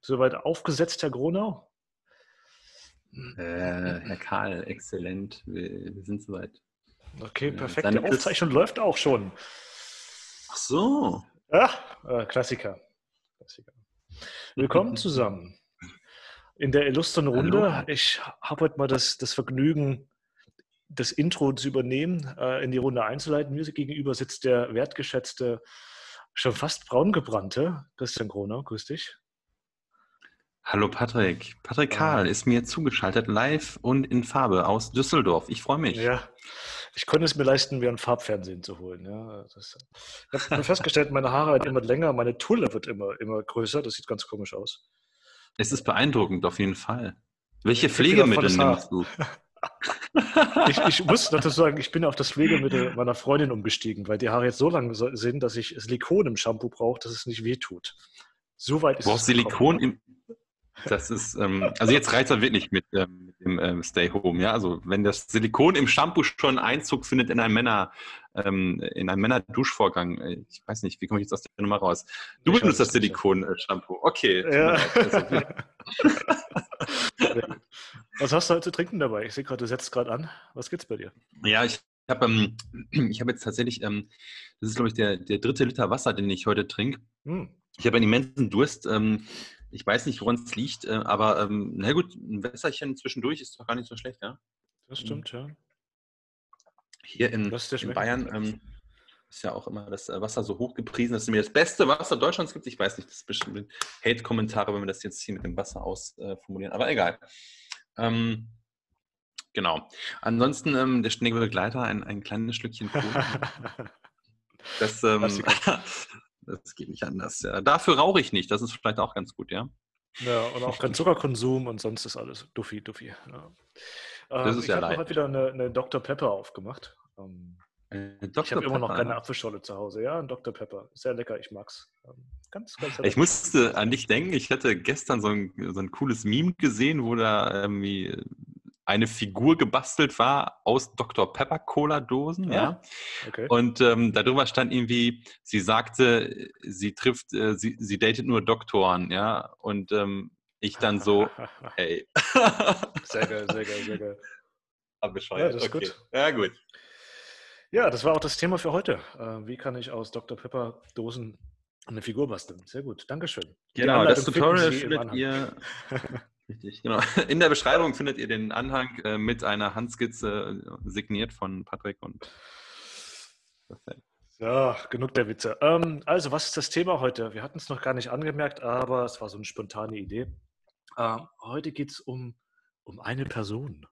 Soweit aufgesetzt, Herr Gronau? Äh, Herr Karl, exzellent. Wir, wir sind soweit. Okay, perfekt. Die Aufzeichnung läuft auch schon. Ach so. Ja, äh, Klassiker. Klassiker. Willkommen zusammen in der illustren Runde. Hallo. Ich habe heute mal das, das Vergnügen, das Intro zu übernehmen, äh, in die Runde einzuleiten. Mir gegenüber sitzt der wertgeschätzte, schon fast braungebrannte Christian Groner. Grüß dich. Hallo Patrick. Patrick Karl ist mir zugeschaltet, live und in Farbe aus Düsseldorf. Ich freue mich. Ja, ich konnte es mir leisten, mir ein Farbfernsehen zu holen. Ja, das, ich habe festgestellt, meine Haare werden immer länger, meine Tulle wird immer, immer größer. Das sieht ganz komisch aus. Es ist beeindruckend, auf jeden Fall. Welche Pflegemittel nimmst du? ich, ich, muss dazu sagen, ich bin auf das Pflegemittel meiner Freundin umgestiegen, weil die Haare jetzt so lang sind, dass ich Silikon im Shampoo brauche, dass es nicht wehtut. So weit ist du brauchst Silikon im, das ist, ähm, also jetzt reizt er wirklich mit, ähm, mit dem ähm, Stay Home, ja. Also wenn das Silikon im Shampoo schon Einzug findet in einen Männer, ähm, in einen Männer-Duschvorgang, äh, ich weiß nicht, wie komme ich jetzt aus der Nummer raus? Du benutzt das Silikon-Shampoo. Okay. Ja. Was hast du heute zu trinken dabei? Ich sehe gerade, du setzt gerade an. Was gibt's bei dir? Ja, ich habe ähm, hab jetzt tatsächlich, ähm, das ist glaube ich der, der dritte Liter Wasser, den ich heute trinke. Hm. Ich habe einen immensen Durst. Ähm, ich weiß nicht, woran es liegt, äh, aber ähm, na gut, ein Wässerchen zwischendurch ist doch gar nicht so schlecht, ja? Das stimmt, ja. Hier in, in Bayern ähm, ist ja auch immer das äh, Wasser so hoch gepriesen, dass es mir das beste Wasser Deutschlands gibt. Ich weiß nicht, das ist bestimmt Hate-Kommentare, wenn wir das jetzt hier mit dem Wasser ausformulieren, äh, aber egal. Ähm, genau. Ansonsten ähm, der Schneebegleiter, ein, ein kleines Stückchen Kohle. das, ähm, Das geht nicht anders. Ja. Dafür rauche ich nicht. Das ist vielleicht auch ganz gut, ja. Ja, und auch kein Zuckerkonsum und sonst ist alles duffi, duffi. Ja. Das ähm, ist ich ja habe heute wieder eine, eine, Dr. Pepper aufgemacht. Ähm, ich habe immer noch keine Apfelscholle zu Hause. Ja, ein Dr. Pepper. Sehr lecker, ich mag's. Ähm, ganz, ganz lecker. Ich musste an dich denken. Ich hatte gestern so ein, so ein cooles Meme gesehen, wo da irgendwie eine Figur gebastelt war aus Dr. Pepper Cola Dosen, ja. ja. Okay. Und ähm, darüber stand irgendwie, sie sagte, sie trifft, äh, sie, sie datet nur Doktoren, ja. Und ähm, ich dann so, hey. sehr geil, sehr geil, sehr geil. Aber bescheuert. Ja, das ist okay. gut. Ja, gut. Ja, das war auch das Thema für heute. Äh, wie kann ich aus Dr. Pepper Dosen eine Figur basteln? Sehr gut, Dankeschön. Genau, das Tutorial findet ihr Richtig, genau. In der Beschreibung findet ihr den Anhang äh, mit einer Handskizze äh, signiert von Patrick und. So, genug der Witze. Ähm, also, was ist das Thema heute? Wir hatten es noch gar nicht angemerkt, aber es war so eine spontane Idee. Ähm, heute geht es um, um eine Person.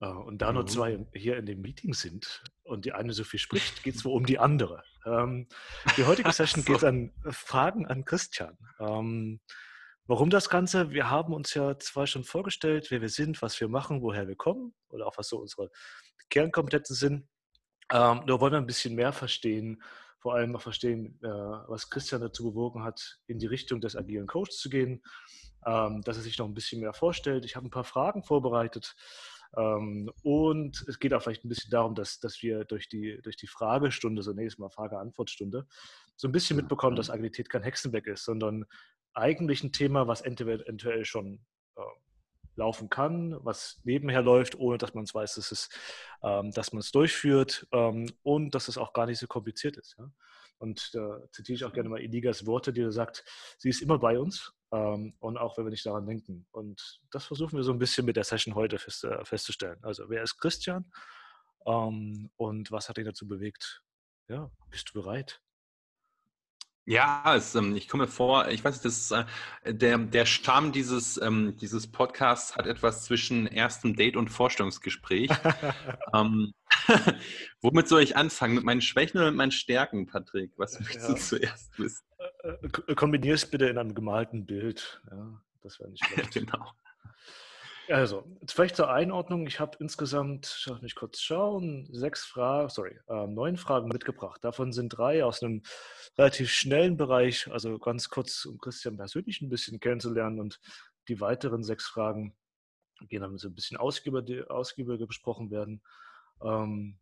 Äh, und da mhm. nur zwei hier in dem Meeting sind und die eine so viel spricht, geht es wohl um die andere. Ähm, die heutige Session so. geht an Fragen an Christian. Warum das Ganze? Wir haben uns ja zwar schon vorgestellt, wer wir sind, was wir machen, woher wir kommen oder auch was so unsere Kernkompetenzen sind. Ähm, nur wollen wir ein bisschen mehr verstehen, vor allem auch verstehen, äh, was Christian dazu bewogen hat, in die Richtung des agilen Coaches zu gehen, ähm, dass er sich noch ein bisschen mehr vorstellt. Ich habe ein paar Fragen vorbereitet. Ähm, und es geht auch vielleicht ein bisschen darum, dass, dass wir durch die, durch die Fragestunde, so nächstes Mal Frage-Antwort-Stunde, so ein bisschen mitbekommen, dass Agilität kein Hexenwerk ist, sondern eigentlich ein Thema, was eventuell schon äh, laufen kann, was nebenher läuft, ohne dass man es weiß, dass, es, ähm, dass man es durchführt ähm, und dass es auch gar nicht so kompliziert ist. Ja? Und da äh, zitiere ich auch gerne mal Iligas Worte, die er sagt, sie ist immer bei uns ähm, und auch wenn wir nicht daran denken. Und das versuchen wir so ein bisschen mit der Session heute fest, äh, festzustellen. Also wer ist Christian ähm, und was hat ihn dazu bewegt? Ja, bist du bereit? Ja, es, ähm, ich komme vor, ich weiß nicht, das äh, der, der Charme dieses, ähm, dieses Podcasts hat etwas zwischen erstem Date und Vorstellungsgespräch. ähm, womit soll ich anfangen? Mit meinen Schwächen oder mit meinen Stärken, Patrick? Was möchtest ja. du zuerst wissen? Äh, äh, Kombinier es bitte in einem gemalten Bild. Ja, das wäre nicht schlecht. genau. Also, vielleicht zur Einordnung. Ich habe insgesamt, lass mich kurz schauen, sechs Fragen, sorry, äh, neun Fragen mitgebracht. Davon sind drei aus einem relativ schnellen Bereich, also ganz kurz, um Christian persönlich ein bisschen kennenzulernen. Und die weiteren sechs Fragen gehen dann so ein bisschen ausgiebiger, ausgiebiger besprochen werden. Ähm,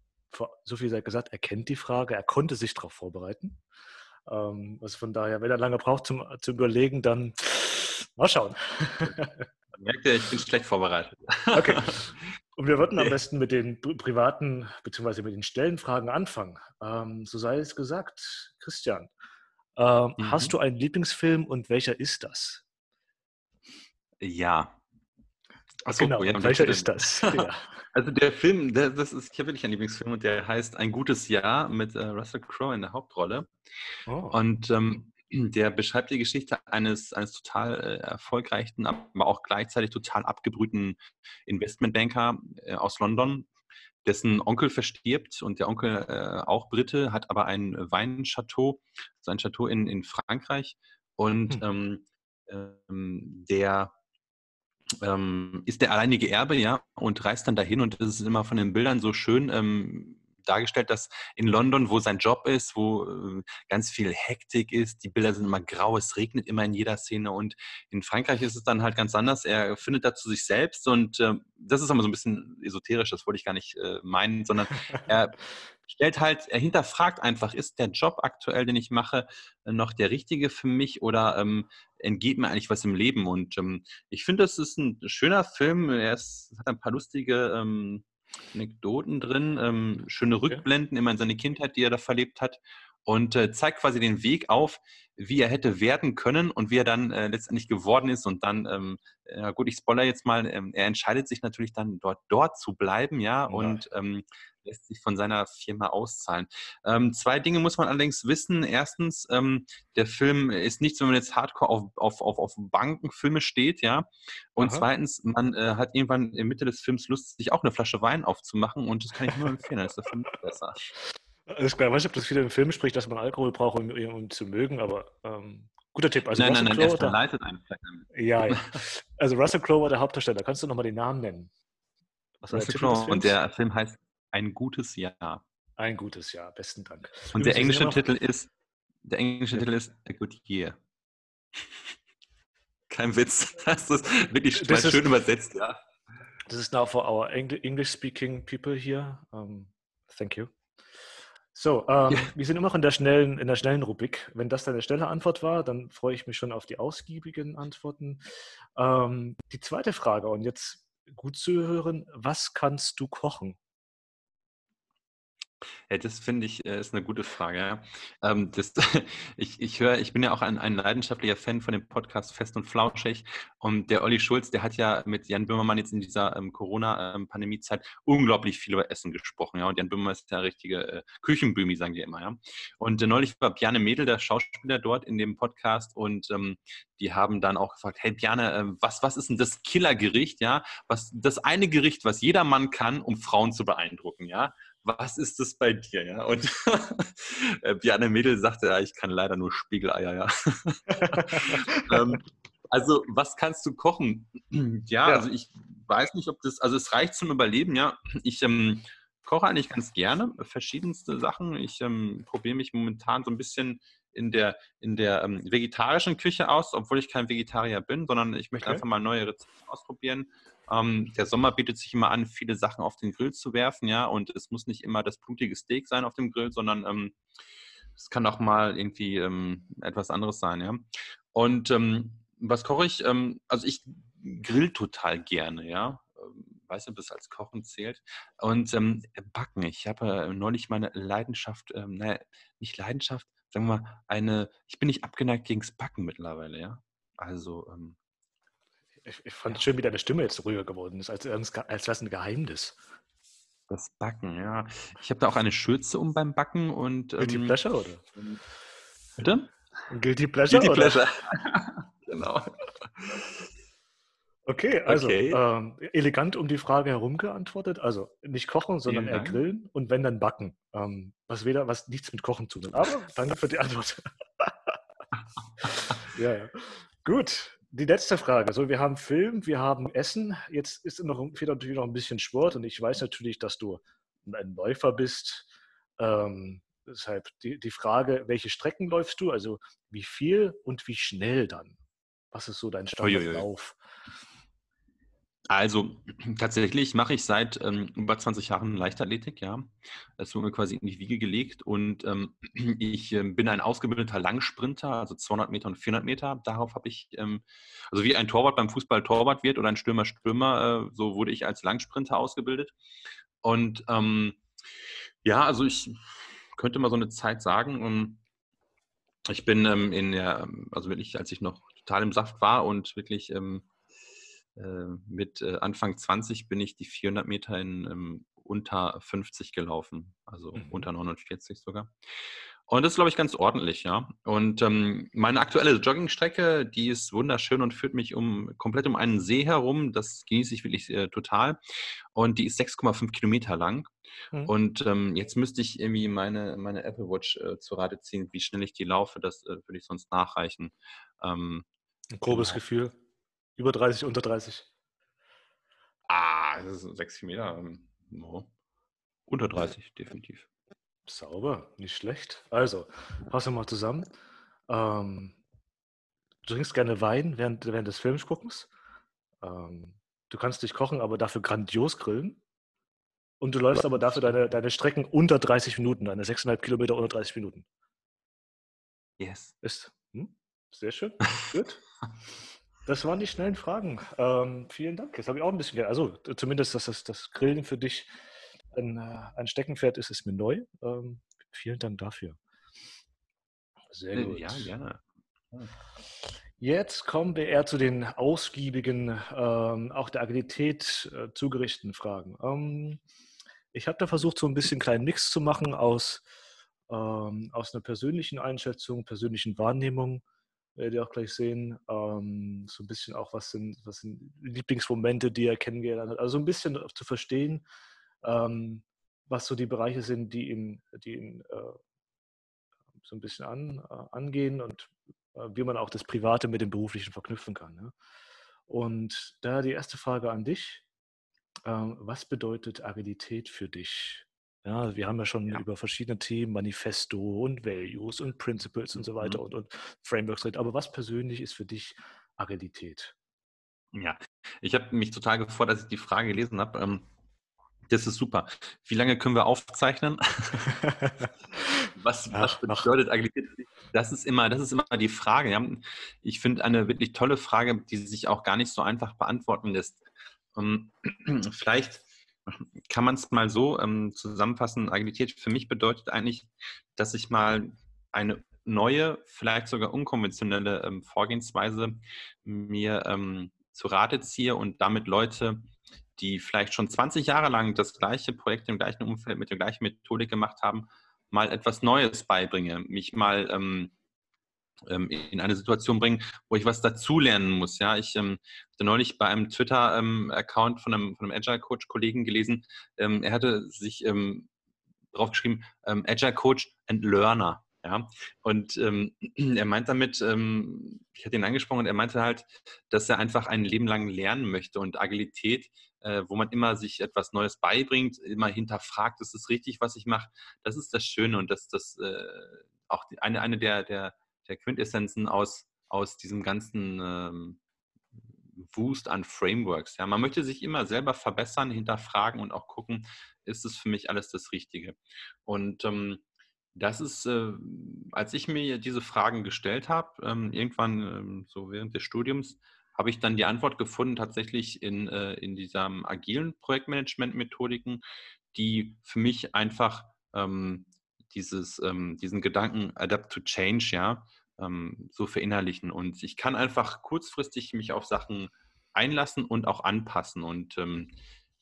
so viel sei gesagt, er kennt die Frage, er konnte sich darauf vorbereiten. Ähm, also von daher, wenn er lange braucht zum, zum Überlegen, dann mal schauen. Merkt ihr, ich bin schlecht vorbereitet. Okay. Und wir würden okay. am besten mit den privaten bzw. mit den Stellenfragen anfangen. Ähm, so sei es gesagt, Christian. Ähm, mhm. Hast du einen Lieblingsfilm und welcher ist das? Ja. Ach, genau, ja, welcher ist das? Ja. Also der Film, der, das ist, ich habe wirklich einen Lieblingsfilm und der heißt Ein gutes Jahr mit äh, Russell Crowe in der Hauptrolle. Oh. Und ähm, der beschreibt die Geschichte eines, eines total äh, erfolgreichen, aber auch gleichzeitig total abgebrühten Investmentbanker äh, aus London, dessen Onkel verstirbt und der Onkel äh, auch Brite, hat aber ein Weinchateau, sein Chateau in, in Frankreich und hm. ähm, ähm, der ähm, ist der alleinige Erbe, ja, und reist dann dahin und das ist immer von den Bildern so schön ähm, dargestellt, dass in London, wo sein Job ist, wo äh, ganz viel Hektik ist, die Bilder sind immer grau, es regnet immer in jeder Szene und in Frankreich ist es dann halt ganz anders. Er findet dazu sich selbst und äh, das ist immer so ein bisschen esoterisch, das wollte ich gar nicht äh, meinen, sondern er stellt halt, er hinterfragt einfach, ist der Job aktuell, den ich mache, noch der richtige für mich oder ähm, entgeht mir eigentlich was im Leben? Und ähm, ich finde, das ist ein schöner Film. Er ist, hat ein paar lustige ähm, Anekdoten drin, ähm, schöne Rückblenden immer in seine Kindheit, die er da verlebt hat und äh, zeigt quasi den Weg auf, wie er hätte werden können und wie er dann äh, letztendlich geworden ist. Und dann, ähm, äh, gut, ich spoiler jetzt mal, ähm, er entscheidet sich natürlich dann dort, dort zu bleiben, ja, ja. und ähm, lässt sich von seiner Firma auszahlen. Ähm, zwei Dinge muss man allerdings wissen. Erstens, ähm, der Film ist nichts, wenn man jetzt hardcore auf, auf, auf, auf Bankenfilme steht, ja. Und Aha. zweitens, man äh, hat irgendwann in Mitte des Films Lust, sich auch eine Flasche Wein aufzumachen und das kann ich nur empfehlen, dann ist der Film besser. Alles klar, ich weiß nicht, ob das wieder im Film spricht, dass man Alkohol braucht, um, um zu mögen, aber ähm, guter Tipp. Also nein, Russell nein, nein, Crowe, er verleitet einen Ja, ja. Also Russell Crowe war der Hauptdarsteller. Kannst du nochmal den Namen nennen? Russell Crowe und der Film heißt ein gutes Jahr. Ein gutes Jahr, besten Dank. Und der englische Titel ist, der englische ja. Titel ist A Good Year. Kein Witz. Das ist wirklich das schön ist, übersetzt, ja. Das ist now for our English-speaking people here. Um, thank you. So, ähm, ja. wir sind immer noch in der schnellen, in der schnellen Rubrik. Wenn das deine schnelle Antwort war, dann freue ich mich schon auf die ausgiebigen Antworten. Ähm, die zweite Frage, und jetzt gut zu hören, was kannst du kochen? Ja, das finde ich, äh, ist eine gute Frage, ja. Ähm, das ich ich höre ich bin ja auch ein ein leidenschaftlicher Fan von dem Podcast Fest und Flauschig und der Olli Schulz, der hat ja mit Jan Böhmermann jetzt in dieser, ähm, Corona, ähm, Pandemiezeit unglaublich viel über Essen gesprochen, ja, und Jan Böhmermann ist der richtige, äh, Küchenböhmi, sagen die immer, ja. Und, äh, neulich war Bjarne Mädel, der Schauspieler dort in dem Podcast und, ähm, die haben dann auch gefragt: „Hey Bjarne, äh, was was ist denn das Killergericht, ja? Das eine Gericht, was jeder Mann kann, um Frauen zu beeindrucken“, ja? Was ist das bei dir? Ja? Und äh, Bjarne Mädel sagte, ja, ich kann leider nur Spiegeleier, ja. ähm, also, was kannst du kochen? ja, ja, also ich weiß nicht, ob das, also es reicht zum Überleben, ja. Ich ähm, koche eigentlich ganz gerne verschiedenste Sachen. Ich ähm, probiere mich momentan so ein bisschen in der, in der ähm, vegetarischen Küche aus, obwohl ich kein Vegetarier bin, sondern ich möchte okay. einfach mal neue Rezepte ausprobieren. Ähm, der Sommer bietet sich immer an, viele Sachen auf den Grill zu werfen, ja, und es muss nicht immer das blutige Steak sein auf dem Grill, sondern ähm, es kann auch mal irgendwie ähm, etwas anderes sein, ja. Und ähm, was koche ich? Ähm, also ich grill total gerne, ja. Ähm, weiß nicht, ob das als Kochen zählt. Und Backen. Ich habe äh, neulich meine Leidenschaft, ähm, naja, nicht Leidenschaft, sagen wir mal, eine, ich bin nicht abgeneigt gegen das Backen mittlerweile, ja. Also ähm, ich, ich fand es schön, wie deine Stimme jetzt ruhiger geworden ist, als, als wäre es ein Geheimnis. Das Backen, ja. Ich habe da auch eine Schürze um beim Backen und. Guilty ähm, Pleasure, oder? Bitte? Guilty Pleasure? Guilty Pleasure. genau. Okay, also okay. Ähm, elegant um die Frage herum geantwortet. Also nicht kochen, sondern eher grillen und wenn dann backen. Ähm, was weder, was nichts mit Kochen zu tun. Aber danke für die Antwort. ja, ja. Gut, die letzte Frage. Also wir haben Film, wir haben Essen. Jetzt ist noch, fehlt natürlich noch ein bisschen Sport und ich weiß natürlich, dass du ein Läufer bist. Ähm, deshalb die, die Frage, welche Strecken läufst du? Also wie viel und wie schnell dann? Was ist so dein Standardlauf? Also tatsächlich mache ich seit ähm, über 20 Jahren Leichtathletik, ja. Es wurde mir quasi in die Wiege gelegt und ähm, ich äh, bin ein ausgebildeter Langsprinter, also 200 Meter und 400 Meter. Darauf habe ich, ähm, also wie ein Torwart beim Fußball Torwart wird oder ein Stürmer Stürmer, äh, so wurde ich als Langsprinter ausgebildet. Und ähm, ja, also ich könnte mal so eine Zeit sagen, ähm, ich bin ähm, in der, also wirklich, als ich noch total im Saft war und wirklich ähm, mit äh, Anfang 20 bin ich die 400 Meter in ähm, unter 50 gelaufen, also mhm. unter 49 sogar. Und das ist, glaube ich, ganz ordentlich, ja. Und ähm, meine aktuelle Joggingstrecke, die ist wunderschön und führt mich um komplett um einen See herum. Das genieße ich wirklich äh, total. Und die ist 6,5 Kilometer lang. Mhm. Und ähm, jetzt müsste ich irgendwie meine, meine Apple Watch äh, zu Rate ziehen, wie schnell ich die laufe. Das äh, würde ich sonst nachreichen. Ähm, Ein grobes genau. Gefühl. Über 30, unter 30. Ah, das ist 6 Meter. Ähm, no. Unter 30, definitiv. Sauber, nicht schlecht. Also, fassen wir mal zusammen. Ähm, du trinkst gerne Wein während, während des Films guckens. Ähm, du kannst dich kochen, aber dafür grandios grillen. Und du läufst aber dafür deine, deine Strecken unter 30 Minuten, deine 6,5 Kilometer unter 30 Minuten. Yes. Ist hm? sehr schön. Gut. Das waren die schnellen Fragen. Ähm, vielen Dank. Jetzt habe ich auch ein bisschen, also zumindest, dass das, das Grillen für dich ein, äh, ein Steckenpferd ist, ist mir neu. Ähm, vielen Dank dafür. Sehr äh, gut. Ja, gerne. Jetzt kommen wir eher zu den ausgiebigen, ähm, auch der Agilität äh, zugerichteten Fragen. Ähm, ich habe da versucht, so ein bisschen einen kleinen Mix zu machen aus, ähm, aus einer persönlichen Einschätzung, persönlichen Wahrnehmung, werdet ihr auch gleich sehen. Ähm, so ein bisschen auch, was sind, was sind Lieblingsmomente, die er kennengelernt hat. Also ein bisschen zu verstehen, ähm, was so die Bereiche sind, die ihn, die ihn äh, so ein bisschen an, äh, angehen und äh, wie man auch das Private mit dem Beruflichen verknüpfen kann. Ne? Und da die erste Frage an dich. Ähm, was bedeutet Agilität für dich? Ja, wir haben ja schon ja. über verschiedene Themen, Manifesto und Values und Principles und so weiter mhm. und, und Frameworks geredet. Aber was persönlich ist für dich Agilität? Ja, ich habe mich total gefreut, als ich die Frage gelesen habe. Ähm, das ist super. Wie lange können wir aufzeichnen? was, was bedeutet Agilität? Das ist immer, das ist immer die Frage. Ich finde eine wirklich tolle Frage, die sich auch gar nicht so einfach beantworten lässt. Ähm, vielleicht kann man es mal so ähm, zusammenfassen. Agilität für mich bedeutet eigentlich, dass ich mal eine neue, vielleicht sogar unkonventionelle ähm, Vorgehensweise mir ähm, zu Rate ziehe und damit Leute die vielleicht schon 20 Jahre lang das gleiche Projekt im gleichen Umfeld mit der gleichen Methodik gemacht haben, mal etwas Neues beibringe, mich mal ähm, in eine Situation bringen, wo ich was dazulernen muss. Ja, ich ähm, hatte neulich bei einem Twitter-Account von einem, von einem Agile-Coach-Kollegen gelesen, ähm, er hatte sich ähm, drauf geschrieben, ähm, Agile Coach and Learner. Ja, und ähm, er meint damit, ähm, ich hatte ihn angesprochen und er meinte halt, dass er einfach ein Leben lang lernen möchte und Agilität, äh, wo man immer sich etwas Neues beibringt, immer hinterfragt, ist es richtig, was ich mache, das ist das Schöne und das, das äh, auch die, eine, eine der, der, der Quintessenzen aus, aus diesem ganzen ähm, Wust an Frameworks. Ja, man möchte sich immer selber verbessern, hinterfragen und auch gucken, ist es für mich alles das Richtige? Und ähm, das ist, äh, als ich mir diese Fragen gestellt habe, ähm, irgendwann ähm, so während des Studiums, habe ich dann die Antwort gefunden, tatsächlich in, äh, in dieser agilen Projektmanagement-Methodiken, die für mich einfach ähm, dieses, ähm, diesen Gedanken Adapt to Change, ja, ähm, so verinnerlichen. Und ich kann einfach kurzfristig mich auf Sachen einlassen und auch anpassen. Und ähm,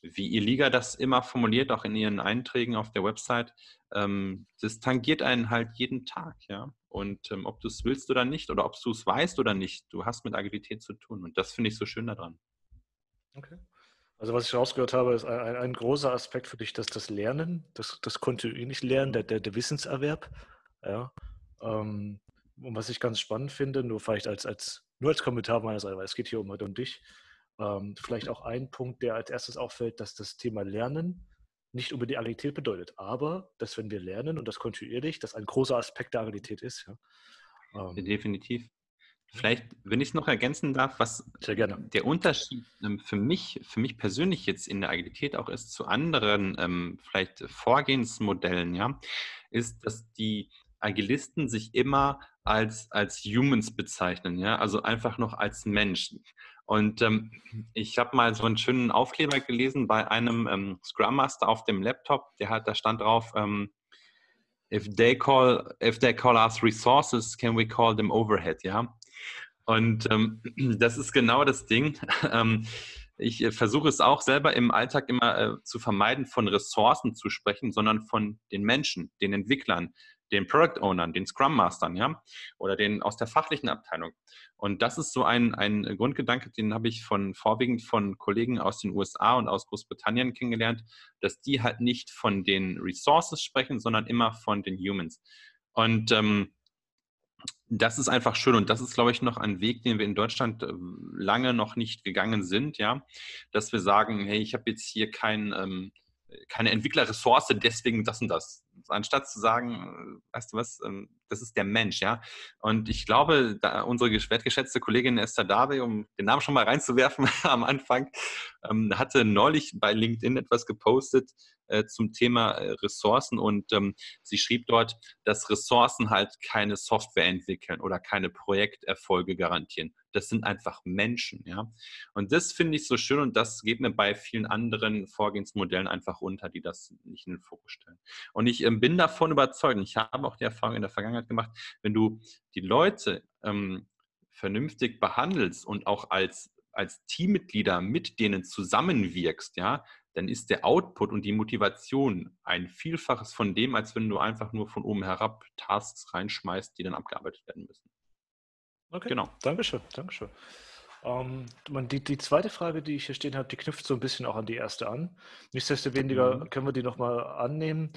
wie ihr Liga das immer formuliert, auch in ihren Einträgen auf der Website, ähm, das tangiert einen halt jeden Tag, ja. Und ähm, ob du es willst oder nicht, oder ob du es weißt oder nicht, du hast mit Agilität zu tun. Und das finde ich so schön daran. Okay. Also was ich rausgehört habe, ist ein, ein, großer Aspekt für dich, dass das Lernen, das, das kontinuierlich Lernen, der, der, der Wissenserwerb. Ja. Ähm, und was ich ganz spannend finde, nur vielleicht als, als nur als Kommentar meinerseits, weil es geht hier um heute um dich. Ähm, vielleicht auch ein Punkt, der als erstes auffällt, dass das Thema Lernen nicht unbedingt Agilität bedeutet, aber dass wenn wir lernen und das kontinuierlich, das ein großer Aspekt der Agilität ist. Ja. Ähm, Definitiv. Vielleicht, wenn ich es noch ergänzen darf, was der Unterschied ähm, für mich, für mich persönlich jetzt in der Agilität auch ist zu anderen ähm, vielleicht Vorgehensmodellen, ja, ist, dass die Agilisten sich immer als, als Humans bezeichnen, ja, also einfach noch als Menschen. Und ähm, ich habe mal so einen schönen Aufkleber gelesen bei einem ähm, Scrum Master auf dem Laptop, der hat, da stand drauf, ähm, if they call, if they call us resources, can we call them overhead, ja. Und ähm, das ist genau das Ding. Ähm, ich äh, versuche es auch selber im Alltag immer äh, zu vermeiden, von Ressourcen zu sprechen, sondern von den Menschen, den Entwicklern, den Product Ownern, den Scrum Mastern, ja, oder den aus der fachlichen Abteilung. Und das ist so ein, ein Grundgedanke, den habe ich von vorwiegend von Kollegen aus den USA und aus Großbritannien kennengelernt, dass die halt nicht von den Resources sprechen, sondern immer von den Humans. Und ähm, das ist einfach schön und das ist, glaube ich, noch ein Weg, den wir in Deutschland äh, lange noch nicht gegangen sind, ja, dass wir sagen, hey, ich habe jetzt hier kein, ähm, keine Entwicklerressource, deswegen das und das anstatt zu sagen, äh, weißt du was, ähm, das ist der Mensch, ja. Und ich glaube, unsere wertgeschätzte Kollegin Esther Dave, um den Namen schon mal reinzuwerfen am Anfang, ähm, hatte neulich bei LinkedIn etwas gepostet äh, zum Thema äh, Ressourcen und ähm, sie schrieb dort, dass Ressourcen halt keine Software entwickeln oder keine Projekterfolge garantieren. Das sind einfach Menschen, ja. Und das finde ich so schön und das geht mir bei vielen anderen Vorgehensmodellen einfach unter, die das nicht in den Fokus stellen. Und ich ähm, bin davon überzeugt, ich habe auch die Erfahrung in der Vergangenheit gemacht, wenn du die Leute ähm, vernünftig behandelst und auch als, als Teammitglieder mit denen zusammenwirkst, ja, dann ist der Output und die Motivation ein Vielfaches von dem, als wenn du einfach nur von oben herab Tasks reinschmeißt, die dann abgearbeitet werden müssen. Okay, genau. Dankeschön, Dankeschön. Ähm, die, die zweite Frage, die ich hier stehen habe, die knüpft so ein bisschen auch an die erste an. Nichtsdestoweniger mhm. können wir die nochmal annehmen,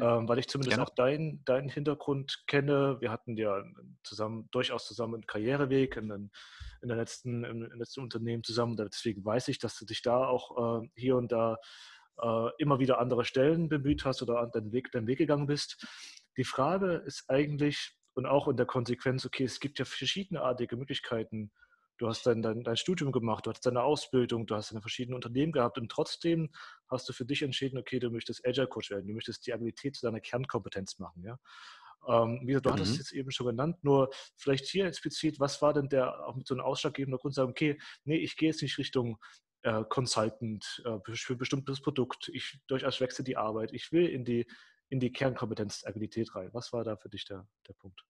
ähm, weil ich zumindest Gerne. auch deinen dein Hintergrund kenne. Wir hatten ja zusammen, durchaus zusammen einen Karriereweg in, den, in der letzten, im, im letzten Unternehmen zusammen. Deswegen weiß ich, dass du dich da auch äh, hier und da äh, immer wieder andere Stellen bemüht hast oder an deinen Weg, deinen Weg gegangen bist. Die Frage ist eigentlich, und auch in der Konsequenz, okay, es gibt ja verschiedeneartige Möglichkeiten, du hast dein, dein, dein Studium gemacht, du hast deine Ausbildung, du hast deine verschiedenen Unternehmen gehabt und trotzdem hast du für dich entschieden, okay, du möchtest Agile Coach werden, du möchtest die Agilität zu deiner Kernkompetenz machen, ja. Ähm, wie gesagt, du mhm. hattest es jetzt eben schon genannt, nur vielleicht hier explizit, was war denn der auch mit so einem ausschlaggebenden Grund, sagen, okay, nee, ich gehe jetzt nicht Richtung äh, Consultant äh, für ein bestimmtes Produkt, ich durchaus wechsle die Arbeit, ich will in die, in die Kernkompetenz Agilität rein. Was war da für dich der, der Punkt?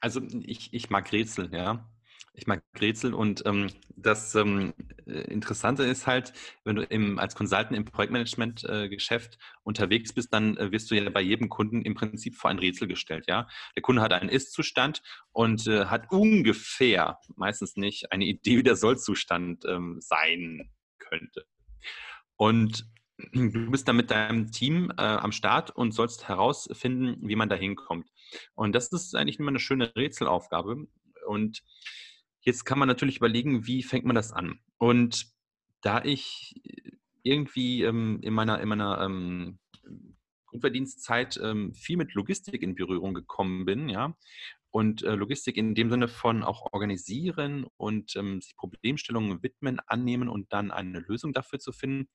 Also ich, ich mag Rätsel, ja. Ich mag Rätsel und ähm, das ähm, äh, Interessante ist halt, wenn du im, als Consultant im Projektmanagement-Geschäft äh, unterwegs bist, dann äh, wirst du ja bei jedem Kunden im Prinzip vor ein Rätsel gestellt. Ja? Der Kunde hat einen Ist-Zustand und äh, hat ungefähr, meistens nicht, eine Idee, wie der Soll-Zustand ähm, sein könnte. Und du bist dann mit deinem Team äh, am Start und sollst herausfinden, wie man da hinkommt. Und das ist eigentlich immer eine schöne Rätselaufgabe. Und Jetzt kann man natürlich überlegen, wie fängt man das an? Und da ich irgendwie ähm, in meiner, in meiner ähm, Grundverdienstzeit ähm, viel mit Logistik in Berührung gekommen bin, ja, und äh, Logistik in dem Sinne von auch organisieren und ähm, sich Problemstellungen widmen, annehmen und dann eine Lösung dafür zu finden,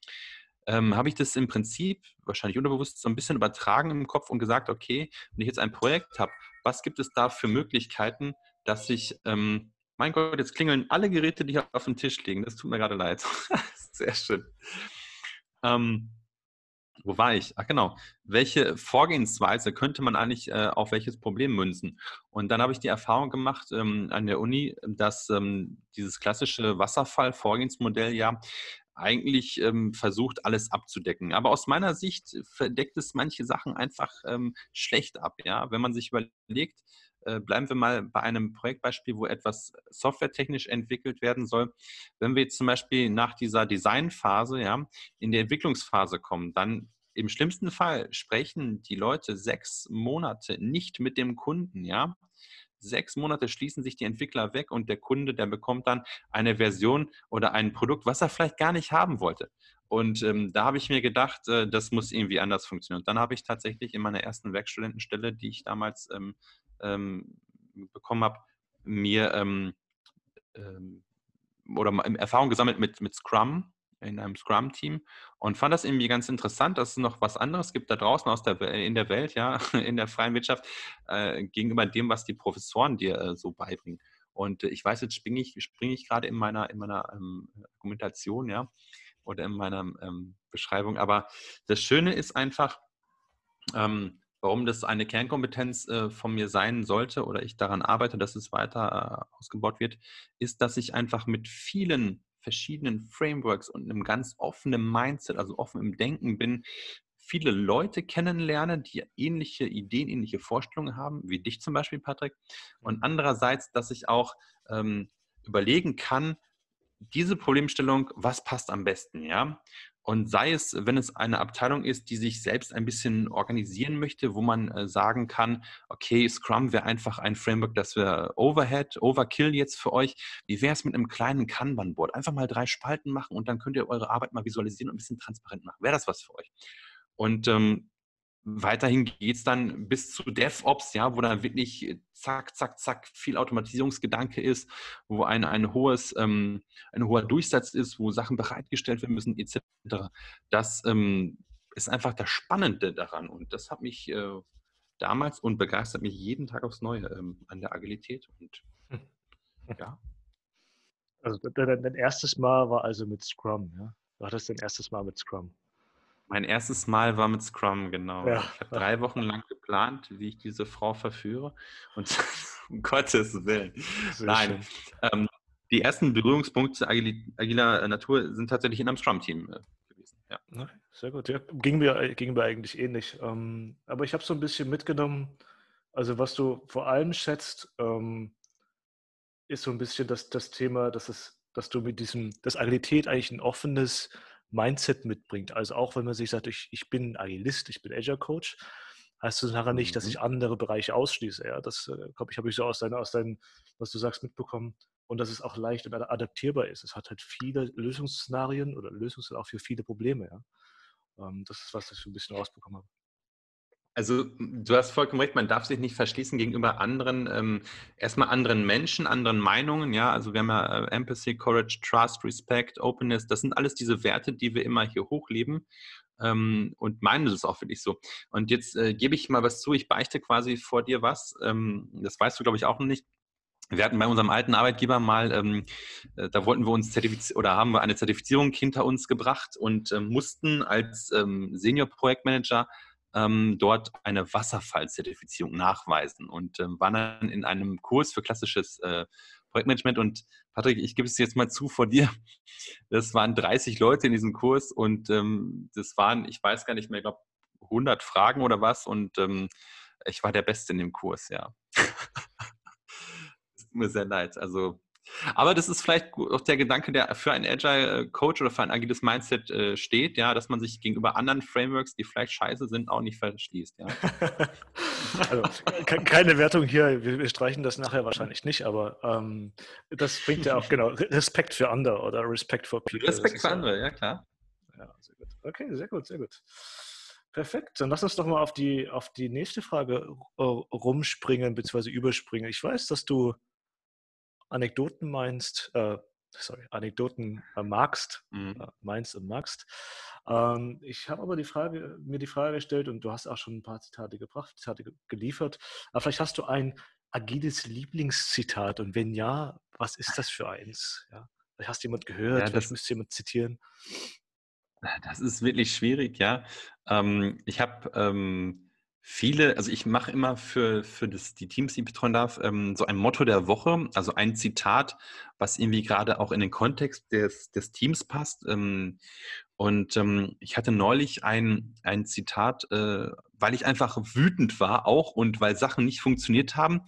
ähm, habe ich das im Prinzip wahrscheinlich unterbewusst so ein bisschen übertragen im Kopf und gesagt, okay, wenn ich jetzt ein Projekt habe, was gibt es da für Möglichkeiten, dass ich ähm, mein Gott, jetzt klingeln alle Geräte, die hier auf dem Tisch liegen. Das tut mir gerade leid. Sehr schön. Ähm, wo war ich? Ach genau. Welche Vorgehensweise könnte man eigentlich äh, auf welches Problem münzen? Und dann habe ich die Erfahrung gemacht ähm, an der Uni, dass ähm, dieses klassische Wasserfall-Vorgehensmodell ja eigentlich ähm, versucht, alles abzudecken. Aber aus meiner Sicht verdeckt es manche Sachen einfach ähm, schlecht ab. Ja? Wenn man sich überlegt, bleiben wir mal bei einem Projektbeispiel, wo etwas softwaretechnisch entwickelt werden soll. Wenn wir jetzt zum Beispiel nach dieser Designphase ja, in die Entwicklungsphase kommen, dann im schlimmsten Fall sprechen die Leute sechs Monate nicht mit dem Kunden, ja. sechs Monate schließen sich die Entwickler weg und der Kunde, der bekommt dann eine Version oder ein Produkt, was er vielleicht gar nicht haben wollte. Und ähm, da habe ich mir gedacht, äh, das muss irgendwie anders funktionieren. Und dann habe ich tatsächlich in meiner ersten Werkstudentenstelle, die ich damals ähm, ähm, bekommen habe, mir ähm, ähm, oder Erfahrung gesammelt mit, mit Scrum in einem Scrum-Team und fand das irgendwie ganz interessant, dass es noch was anderes gibt da draußen aus der, in der Welt, ja, in der freien Wirtschaft, äh, gegenüber dem, was die Professoren dir äh, so beibringen. Und äh, ich weiß, jetzt springe ich, springe ich gerade in meiner, in meiner ähm, Argumentation, ja, oder in meiner ähm, Beschreibung. Aber das Schöne ist einfach, ähm, warum das eine Kernkompetenz äh, von mir sein sollte oder ich daran arbeite, dass es weiter äh, ausgebaut wird, ist, dass ich einfach mit vielen verschiedenen Frameworks und einem ganz offenen Mindset, also offen im Denken bin, viele Leute kennenlerne, die ähnliche Ideen, ähnliche Vorstellungen haben, wie dich zum Beispiel, Patrick. Und andererseits, dass ich auch ähm, überlegen kann, diese Problemstellung, was passt am besten, ja? Und sei es, wenn es eine Abteilung ist, die sich selbst ein bisschen organisieren möchte, wo man äh, sagen kann, okay, Scrum wäre einfach ein Framework, das wäre Overhead, Overkill jetzt für euch. Wie wäre es mit einem kleinen Kanban-Board? Einfach mal drei Spalten machen und dann könnt ihr eure Arbeit mal visualisieren und ein bisschen transparent machen. Wäre das was für euch? Und ähm, Weiterhin geht es dann bis zu DevOps, ja, wo dann wirklich äh, zack, zack, zack viel Automatisierungsgedanke ist, wo ein, ein, hohes, ähm, ein hoher Durchsatz ist, wo Sachen bereitgestellt werden müssen, etc. Das ähm, ist einfach das Spannende daran und das hat mich äh, damals und begeistert mich jeden Tag aufs Neue ähm, an der Agilität und hm. ja. Also dein, dein erstes Mal war also mit Scrum, ja? Du hattest dein erstes Mal mit Scrum. Mein erstes Mal war mit Scrum, genau. Ja. Ich habe drei Wochen lang geplant, wie ich diese Frau verführe. Und um Gottes Willen. Sehr Nein. Ähm, die ersten Berührungspunkte agiler Natur sind tatsächlich in einem Scrum-Team äh, gewesen. Ja. Sehr gut. Ja, ging, mir, äh, ging mir eigentlich ähnlich. Ähm, aber ich habe so ein bisschen mitgenommen, also was du vor allem schätzt, ähm, ist so ein bisschen das, das Thema, dass, es, dass du mit diesem, dass Agilität eigentlich ein offenes, Mindset mitbringt. Also auch wenn man sich sagt, ich, ich bin Agilist, ich bin Agile Coach, heißt das nachher nicht, dass ich mhm. andere Bereiche ausschließe. Ja, das äh, glaube ich, habe ich so aus deinem, aus deinem, was du sagst, mitbekommen. Und dass es auch leicht und adaptierbar ist. Es hat halt viele Lösungsszenarien oder Lösungen auch für viele Probleme. Ja. Ähm, das ist, was ich so ein bisschen rausbekommen habe. Also du hast vollkommen recht, man darf sich nicht verschließen gegenüber anderen, ähm, erstmal anderen Menschen, anderen Meinungen, ja, also wir haben ja äh, Empathy, Courage, Trust, Respect, Openness, das sind alles diese Werte, die wir immer hier hochleben. Ähm, und meinen das ist auch wirklich so. Und jetzt äh, gebe ich mal was zu, ich beichte quasi vor dir was, ähm, das weißt du glaube ich auch noch nicht, wir hatten bei unserem alten Arbeitgeber mal, ähm, äh, da wollten wir uns zertifizieren oder haben wir eine Zertifizierung hinter uns gebracht und äh, mussten als ähm, Senior-Projektmanager ähm, dort eine Wasserfallzertifizierung nachweisen und ähm, waren dann in einem Kurs für klassisches äh, Projektmanagement. Und Patrick, ich gebe es jetzt mal zu vor dir. Das waren 30 Leute in diesem Kurs und ähm, das waren, ich weiß gar nicht mehr, ich glaube 100 Fragen oder was und ähm, ich war der Beste in dem Kurs, ja. Tut mir sehr leid. Also aber das ist vielleicht auch der Gedanke, der für einen Agile äh, Coach oder für ein agiles Mindset äh, steht, ja, dass man sich gegenüber anderen Frameworks, die vielleicht scheiße sind, auch nicht verschließt. Ja. also, keine Wertung hier, wir, streichen das nachher wahrscheinlich nicht, aber ähm, das bringt ja auch genau Respekt für andere oder Respect for people. Respekt für andere, ja klar. Ja, sehr gut. Okay, sehr gut, sehr gut. Perfekt. Dann lass uns doch mal auf die, auf die nächste Frage rumspringen bzw. überspringen. Ich weiß, dass du Anekdoten meinst, äh, sorry, Anekdoten äh, magst, mhm. äh, meinst und magst. Ähm, ich habe aber die Frage, mir die Frage gestellt und du hast auch schon ein paar Zitate gebracht, Zitate geliefert. Aber vielleicht hast du ein agiles Lieblingszitat und wenn ja, was ist das für eins? Ja? Vielleicht hast du jemand gehört, ja, vielleicht müsste jemand zitieren. Das ist wirklich schwierig, ja. Ähm, ich habe ähm, viele, also ich mache immer für, für das, die Teams, die ich betreuen darf, ähm, so ein Motto der Woche, also ein Zitat, was irgendwie gerade auch in den Kontext des, des Teams passt. Ähm, und ähm, ich hatte neulich ein, ein Zitat, äh, weil ich einfach wütend war auch und weil Sachen nicht funktioniert haben.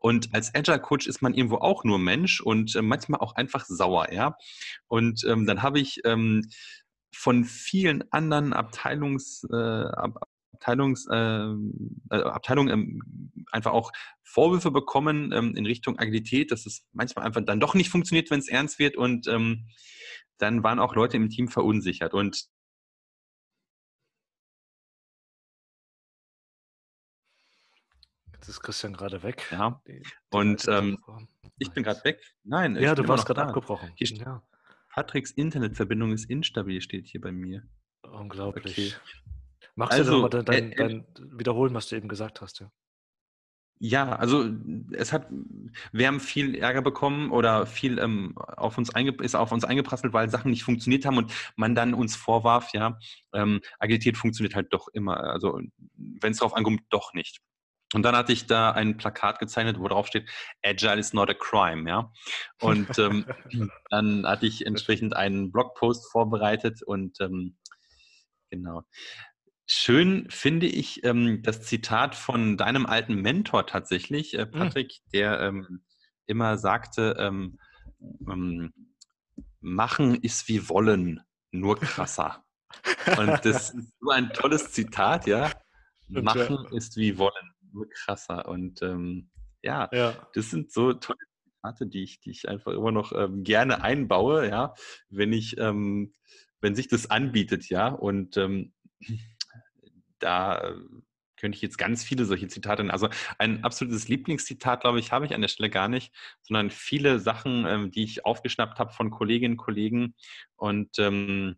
Und als Agile Coach ist man irgendwo auch nur Mensch und äh, manchmal auch einfach sauer, ja. Und ähm, dann habe ich ähm, von vielen anderen Abteilungs, äh, Abteilungs, ähm, äh, Abteilung ähm, einfach auch Vorwürfe bekommen ähm, in Richtung Agilität, dass es manchmal einfach dann doch nicht funktioniert, wenn es ernst wird. Und ähm, dann waren auch Leute im Team verunsichert. Und Jetzt ist Christian gerade weg. Ja. Die, die und ähm, ich bin gerade weg. Nein, ja, du warst gerade abgebrochen. Hier ja. Patricks Internetverbindung ist instabil, steht hier bei mir. Unglaublich. Okay. Magst also, du nochmal dein, dein, dein, wiederholen, was du eben gesagt hast? Ja? Ja, also es hat, wir haben viel Ärger bekommen oder viel ähm, auf uns einge, ist auf uns eingeprasselt, weil Sachen nicht funktioniert haben und man dann uns vorwarf, ja, ähm, Agilität funktioniert halt doch immer. Also wenn es darauf ankommt, doch nicht. Und dann hatte ich da ein Plakat gezeichnet, wo drauf steht, Agile is not a crime, ja. Und ähm, dann hatte ich entsprechend einen Blogpost vorbereitet und ähm, genau. Schön finde ich ähm, das Zitat von deinem alten Mentor tatsächlich, äh, hm. Patrick, mhm. der ähm, immer sagte, ähm, ähm, machen ist wie wollen, nur krasser. Und das ist so ein tolles Zitat, ja. Machen ist wie wollen, nur krasser. Und ähm, ja, ja, das sind so tolle Zitate, die ich, die ich einfach immer noch ähm, gerne einbaue, ja, wenn ich, wenn sich das anbietet, ja. Und da äh, könnte ich jetzt ganz viele solche Zitate nennen. Also ein absolutes Lieblingszitat, glaube ich, habe ich an der Stelle gar nicht, sondern viele Sachen, ähm, die ich aufgeschnappt habe von Kolleginnen und Kollegen. Und ähm,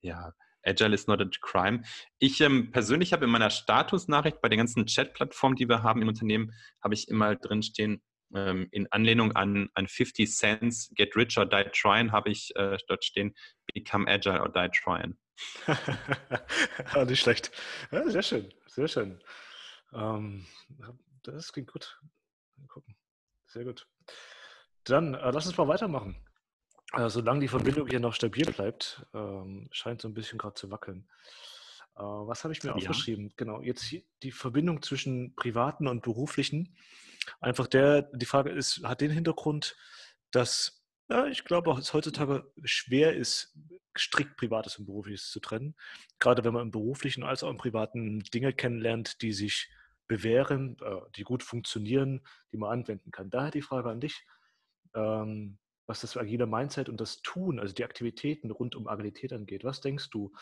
ja, Agile is not a crime. Ich ähm, persönlich habe in meiner Statusnachricht bei den ganzen Chat-Plattformen, die wir haben im Unternehmen, habe ich immer drinstehen, ähm, in Anlehnung an, an 50 Cents, Get Rich or Die Trying, habe ich äh, dort stehen, Become Agile or Die Trying. Ja, nicht schlecht. Ja, sehr schön, sehr schön. Ähm, das klingt gut. Mal gucken. Sehr gut. Dann äh, lass uns mal weitermachen. Äh, solange die Verbindung hier noch stabil bleibt, ähm, scheint so ein bisschen gerade zu wackeln. Äh, was habe ich mir ja. aufgeschrieben? Genau, jetzt die Verbindung zwischen privaten und beruflichen. Einfach der, die Frage ist, hat den Hintergrund, dass ja, ich glaube auch, dass es heutzutage schwer ist, strikt Privates und Berufliches zu trennen. Gerade wenn man im beruflichen als auch im privaten Dinge kennenlernt, die sich bewähren, äh, die gut funktionieren, die man anwenden kann. Daher die Frage an dich, ähm, was das agile Mindset und das Tun, also die Aktivitäten rund um Agilität angeht. Was denkst du,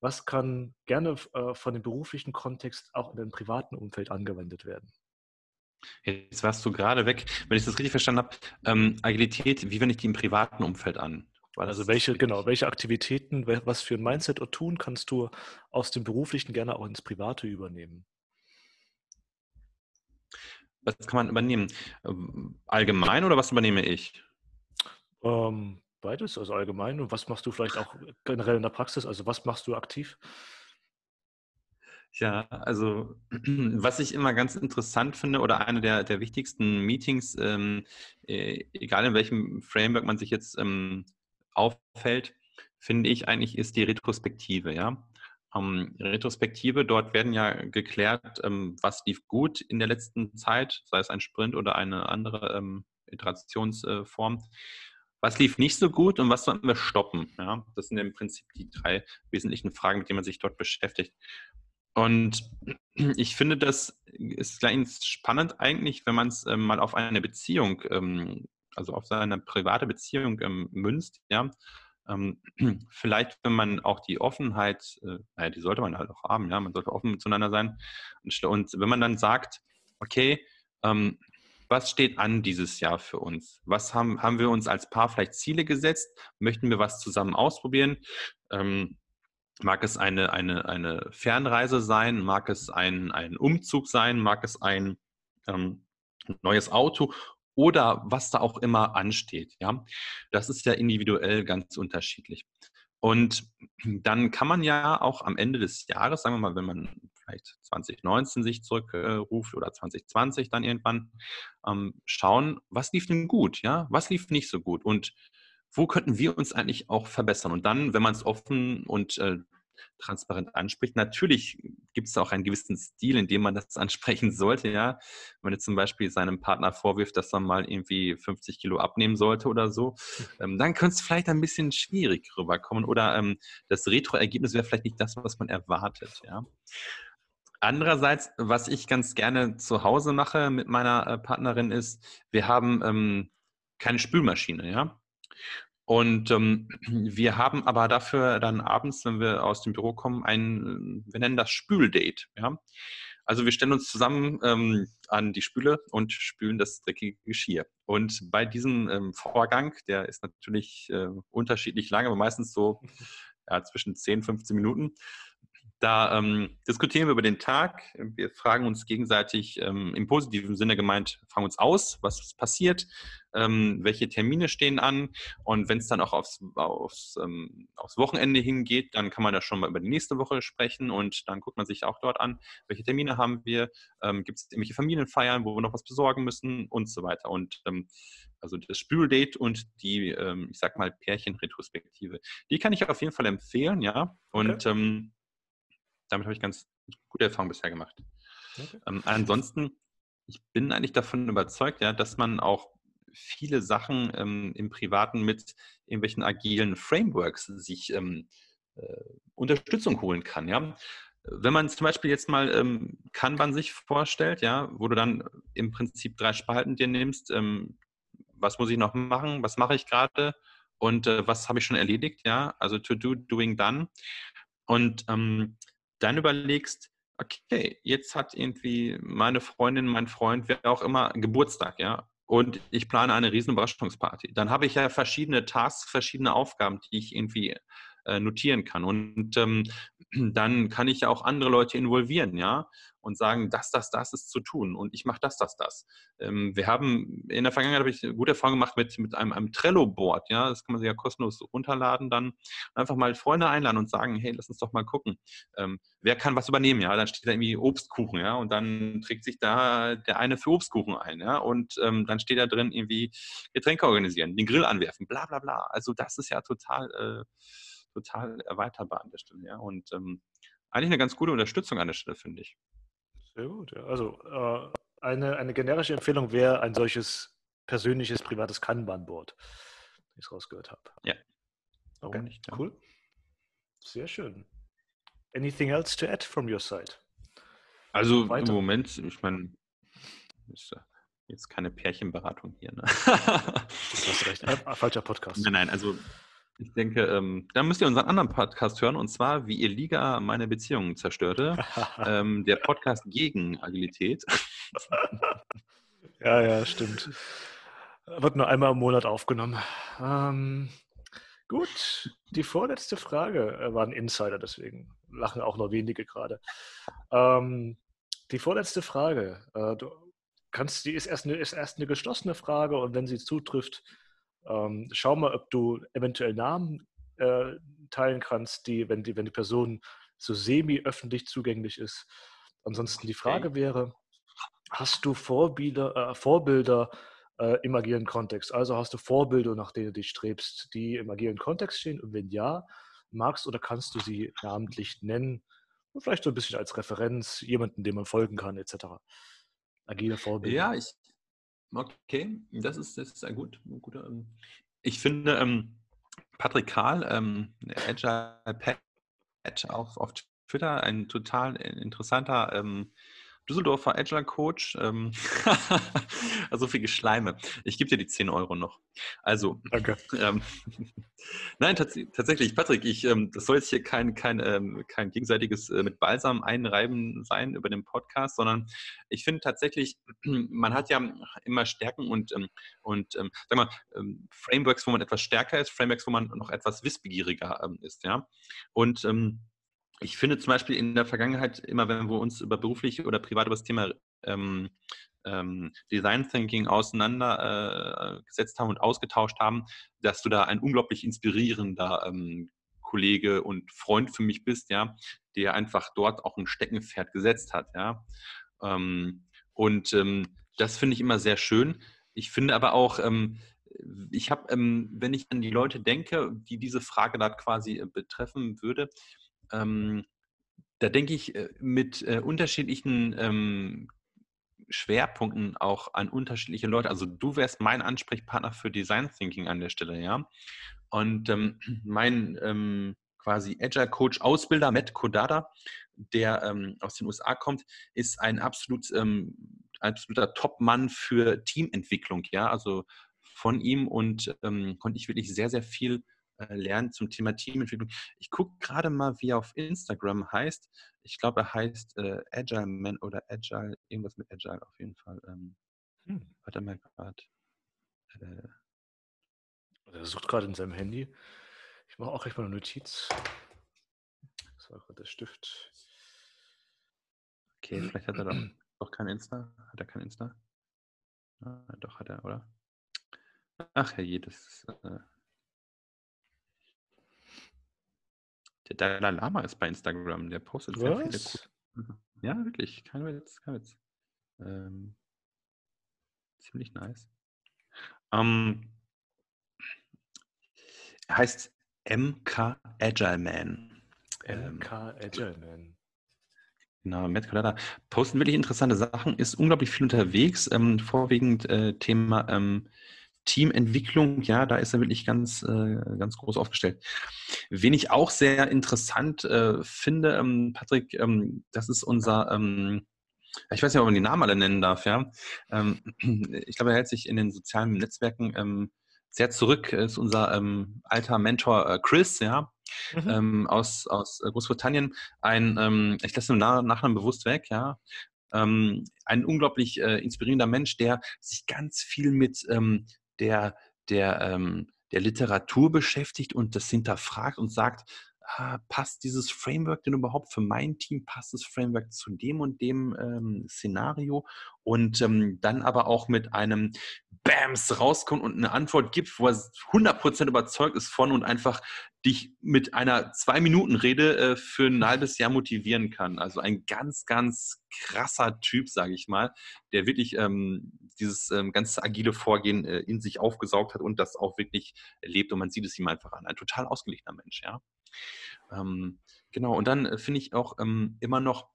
was kann gerne äh, von dem beruflichen Kontext auch in dem privaten Umfeld angewendet werden? Jetzt warst du gerade weg. Wenn ich das richtig verstanden habe, ähm, Agilität, wie wende ich die im privaten Umfeld an? also welche, genau, welche Aktivitäten, was für ein Mindset oder tun kannst du aus dem Beruflichen gerne auch ins Private übernehmen? Was kann man übernehmen? Ähm, allgemein oder was übernehme ich? Ähm, beides, also allgemein. Und was machst du vielleicht auch generell in der Praxis? Also was machst du aktiv? Ja, also was ich immer ganz interessant finde oder eine der, der wichtigsten Meetings, ähm, äh, egal in welchem Framework man sich jetzt ähm, auffällt, finde ich eigentlich, ist die Retrospektive, ja. Ähm, Retrospektive, dort werden ja geklärt, ähm, was lief gut in der letzten Zeit, sei es ein Sprint oder eine andere ähm, Iterationsform. Was lief nicht so gut und was sollten wir stoppen? Ja, das sind im Prinzip die drei wesentlichen Fragen, mit denen man sich dort beschäftigt. Und ich finde, das ist ganz spannend eigentlich, wenn man es ähm, mal auf eine Beziehung, ähm, also auf seine private Beziehung ähm, münzt, ja. Ähm, vielleicht, wenn man auch die Offenheit, äh, naja, die sollte man halt auch haben, ja, man sollte offen zueinander sein. Und, und wenn man dann sagt, okay, ähm, was steht an dieses Jahr für uns? Was haben, haben wir uns als Paar vielleicht Ziele gesetzt? Möchten wir was zusammen ausprobieren? Ähm, Mag es eine, eine, eine Fernreise sein? Mag es ein, ein Umzug sein? Mag es ein ähm, neues Auto? Oder was da auch immer ansteht. Ja? Das ist ja individuell ganz unterschiedlich. Und dann kann man ja auch am Ende des Jahres, sagen wir mal, wenn man vielleicht 2019 sich zurückruft oder 2020 dann irgendwann, ähm, schauen, was lief denn gut, ja, was lief nicht so gut und wo könnten wir uns eigentlich auch verbessern? Und dann, wenn man es offen und äh, transparent anspricht, natürlich gibt es auch einen gewissen Stil, in dem man das ansprechen sollte, ja. Wenn man zum Beispiel seinem Partner vorwirft, dass er mal irgendwie 50 Kilo abnehmen sollte oder so, ähm, dann könnte es vielleicht ein bisschen schwierig rüberkommen oder ähm, das Retro-Ergebnis wäre vielleicht nicht das, was man erwartet, ja. Andererseits, was ich ganz gerne zu Hause mache mit meiner äh, Partnerin ist, wir haben ähm, keine Spülmaschine, ja. Und ähm, wir haben aber dafür dann abends, wenn wir aus dem Büro kommen, ein, wir nennen das Spüldate, ja. Also wir stellen uns zusammen ähm, an die Spüle und spülen das dreckige Geschirr. Und bei diesem ähm, Vorgang, der ist natürlich äh, unterschiedlich lange, aber meistens so ja, zwischen 10, 15 Minuten, da ähm, diskutieren wir über den Tag. Wir fragen uns gegenseitig ähm, im positiven Sinne gemeint, fragen uns aus, was passiert, ähm, welche Termine stehen an. Und wenn es dann auch aufs, aufs, ähm, aufs, Wochenende hingeht, dann kann man da schon mal über die nächste Woche sprechen und dann guckt man sich auch dort an, welche Termine haben wir, ähm, gibt es irgendwelche Familienfeiern, wo wir noch was besorgen müssen und so weiter. Und ähm, also das Spüldate und die, ich sag mal, Pärchenretrospektive. Die kann ich auf jeden Fall empfehlen, ja. Und okay damit habe ich ganz gute Erfahrungen bisher gemacht. Okay. Ähm, ansonsten, ich bin eigentlich davon überzeugt, ja, dass man auch viele Sachen ähm, im Privaten mit irgendwelchen agilen Frameworks sich ähm, äh, Unterstützung holen kann. Ja? Wenn man zum Beispiel jetzt mal ähm, Kanban sich vorstellt, ja, wo du dann im Prinzip drei Spalten dir nimmst, ähm, was muss ich noch machen, was mache ich gerade und äh, was habe ich schon erledigt, ja, also to do, doing, done. Und ähm, dann überlegst, okay, jetzt hat irgendwie meine Freundin, mein Freund, wer auch immer, Geburtstag, ja, und ich plane eine riesen Überraschungsparty. Dann habe ich ja verschiedene Tasks, verschiedene Aufgaben, die ich irgendwie äh, notieren kann. Und ähm, dann kann ich ja auch andere Leute involvieren, ja, und sagen, das, das, das ist zu tun und ich mache das, das, das. Ähm, wir haben in der Vergangenheit habe ich gute Erfahrung gemacht mit, mit einem, einem Trello-Board, ja, das kann man sich ja kostenlos runterladen, dann einfach mal Freunde einladen und sagen, hey, lass uns doch mal gucken, ähm, wer kann was übernehmen, ja, dann steht da irgendwie Obstkuchen, ja, und dann trägt sich da der eine für Obstkuchen ein, ja, und ähm, dann steht da drin irgendwie Getränke organisieren, den Grill anwerfen, bla, bla, bla. Also das ist ja total äh, total erweiterbar an der Stelle. Ja? Und ähm, eigentlich eine ganz gute Unterstützung an der Stelle, finde ich. Sehr gut. Ja. Also äh, eine, eine generische Empfehlung wäre ein solches persönliches, privates Kanban-Board, wie ich es rausgehört habe. Ja. Okay, nicht, ja. cool. Sehr schön. Anything else to add from your side? Also Weiter. im Moment, ich meine, ist jetzt keine Pärchenberatung hier. Ne? du hast recht. Äh, falscher Podcast. Nein, nein, also ich denke, ähm, da müsst ihr unseren anderen Podcast hören, und zwar, wie ihr Liga meine Beziehungen zerstörte. ähm, der Podcast gegen Agilität. ja, ja, stimmt. Wird nur einmal im Monat aufgenommen. Ähm, gut, die vorletzte Frage äh, war ein Insider, deswegen lachen auch noch wenige gerade. Ähm, die vorletzte Frage, äh, du kannst, die ist erst, eine, ist erst eine geschlossene Frage und wenn sie zutrifft, ähm, schau mal, ob du eventuell Namen äh, teilen kannst, die wenn, die, wenn die Person so semi-öffentlich zugänglich ist. Ansonsten die Frage okay. wäre, hast du Vorbilder, äh, Vorbilder äh, im agilen Kontext? Also hast du Vorbilder, nach denen du dich strebst, die im agilen Kontext stehen? Und wenn ja, magst oder kannst du sie namentlich nennen? Und vielleicht so ein bisschen als Referenz, jemanden, dem man folgen kann, etc. Agile Vorbilder. Ja, ich, Okay, das ist, das ist sehr gut. Guter, ähm, ich finde, ähm, Patrick Karl, ähm, Agile Patch auf, auf Twitter, ein total interessanter ähm, Düsseldorfer Agile Coach. Ähm, also viel Geschleime. Ich gebe dir die 10 Euro noch. Also, Danke. Ähm, nein, tats tatsächlich, Patrick, ich, ähm, das soll jetzt hier kein, kein, ähm, kein gegenseitiges äh, mit Balsam einreiben sein über den Podcast, sondern ich finde tatsächlich, man hat ja immer Stärken und, ähm, und ähm, sag mal, Frameworks, wo man etwas stärker ist, Frameworks, wo man noch etwas wissbegieriger ist, ja. Und ich finde zum Beispiel in der Vergangenheit, immer wenn wir uns über beruflich oder privat über das Thema ähm, ähm, Design Thinking auseinandergesetzt äh, haben und ausgetauscht haben, dass du da ein unglaublich inspirierender ähm, Kollege und Freund für mich bist, ja, der einfach dort auch ein Steckenpferd gesetzt hat, ja. Ähm, und ähm, das finde ich immer sehr schön. Ich finde aber auch, ähm, ich habe, wenn ich an die Leute denke, die diese Frage da quasi äh, betreffen würde, ähm, da denke ich äh, mit äh, unterschiedlichen ähm, Schwerpunkten auch an unterschiedliche Leute. Also du wärst mein Ansprechpartner für Design Thinking an der Stelle, ja. Und ähm, mein ähm, quasi Agile Coach Ausbilder, Matt Kodada, der ähm, aus den USA kommt, ist ein absolut, ähm, absoluter Top-Mann für Teamentwicklung. Ja, also von ihm und ähm, konnte ich wirklich sehr, sehr viel lernen zum Thema Teamentwicklung. Ich gucke gerade mal, wie er auf Instagram heißt. Ich glaube, er heißt äh, Agile Man oder Agile, irgendwas mit Agile auf jeden Fall. Ähm, hm. Warte mal gerade. Äh, er sucht gerade in seinem Handy. Ich mache auch gleich mal eine Notiz. Das war gerade der Stift. Okay, vielleicht hat er doch, doch kein Insta. Hat er kein Insta? Ah, doch, hat er, oder? Ach herrje, das äh Der Dalai Lama ist bei Instagram, der postet sehr viele coole. Ja, wirklich, kein Witz, kein Witz. Ähm, ziemlich nice. Ähm, er heißt MK Agile Man. MK Agile Man. Genau, Matt Collada posten wirklich interessante Sachen, ist unglaublich viel unterwegs, ähm, vorwiegend äh, Thema ähm, Teamentwicklung, ja, da ist er wirklich ganz, äh, ganz groß aufgestellt. Wen ich auch sehr interessant äh, finde, ähm, Patrick, ähm, das ist unser, ähm, ich weiß nicht, ob man die Namen alle nennen darf, ja. Ähm, ich glaube, er hält sich in den sozialen Netzwerken ähm, sehr zurück, ist unser ähm, alter Mentor äh, Chris, ja, mhm. aus, aus äh, Großbritannien. Ein, ich lasse den Nachnamen bewusst weg, ja, ein unglaublich äh, inspirierender Mensch, der sich ganz viel mit ähm, der, der, ähm, der Literatur beschäftigt und das hinterfragt und sagt, ah, passt dieses Framework denn überhaupt für mein Team? Passt das Framework zu dem und dem ähm, Szenario? Und ähm, dann aber auch mit einem Bams rauskommt und eine Antwort gibt, wo er 100% überzeugt ist von und einfach dich mit einer Zwei-Minuten-Rede äh, für ein halbes Jahr motivieren kann. Also ein ganz, ganz krasser Typ, sage ich mal, der wirklich ähm, dieses ähm, ganze agile Vorgehen äh, in sich aufgesaugt hat und das auch wirklich lebt und man sieht es ihm einfach an. Ein total ausgeglichener Mensch, ja. Ähm, genau, und dann äh, finde ich auch ähm, immer noch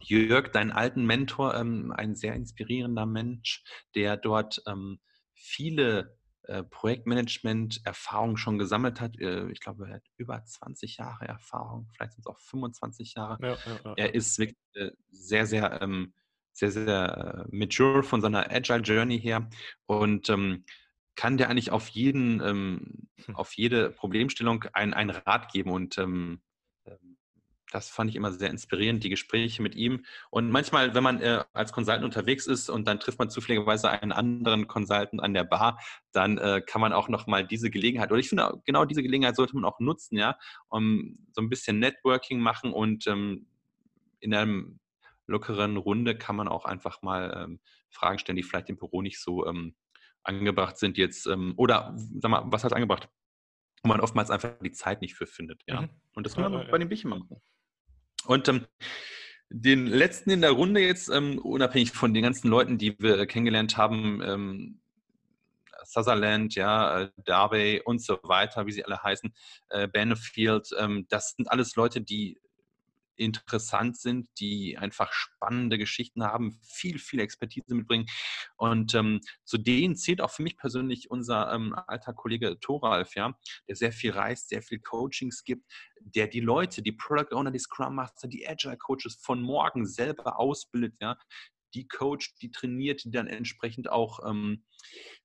Jörg, deinen alten Mentor, ähm, ein sehr inspirierender Mensch, der dort ähm, viele äh, Projektmanagement-Erfahrung schon gesammelt hat. Äh, ich glaube, er hat über 20 Jahre Erfahrung, vielleicht sind es auch 25 Jahre. Ja, ja, ja. Er ist wirklich äh, sehr, sehr, ähm, sehr, sehr mature von seiner Agile Journey her und ähm, kann der eigentlich auf jeden, ähm, hm. auf jede Problemstellung einen Rat geben und ähm, das fand ich immer sehr inspirierend, die Gespräche mit ihm. Und manchmal, wenn man äh, als Consultant unterwegs ist und dann trifft man zufälligerweise einen anderen Consultant an der Bar, dann äh, kann man auch nochmal diese Gelegenheit, oder ich finde, genau diese Gelegenheit sollte man auch nutzen, ja, um so ein bisschen Networking machen und ähm, in einem lockeren Runde kann man auch einfach mal ähm, Fragen stellen, die vielleicht im Büro nicht so ähm, angebracht sind jetzt. Ähm, oder, sag mal, was heißt angebracht? wo man oftmals einfach die Zeit nicht für findet. Ja. Mhm. Und das kann man ja, bei den Bierchen machen. Und ähm, den letzten in der Runde jetzt, ähm, unabhängig von den ganzen Leuten, die wir kennengelernt haben, Sutherland, ja, äh, Darby und so weiter, wie sie alle heißen, äh, Benefield, ähm, das sind alles Leute, die interessant sind, die einfach spannende Geschichten haben, viel, viel Expertise mitbringen. Und ähm, zu denen zählt auch für mich persönlich unser ähm, alter Kollege Thoralf, ja, der sehr viel reist, sehr viel Coachings gibt, der die Leute, die Product Owner, die Scrum Master, die Agile Coaches von morgen selber ausbildet, ja, die coacht, die trainiert, die dann entsprechend auch ähm,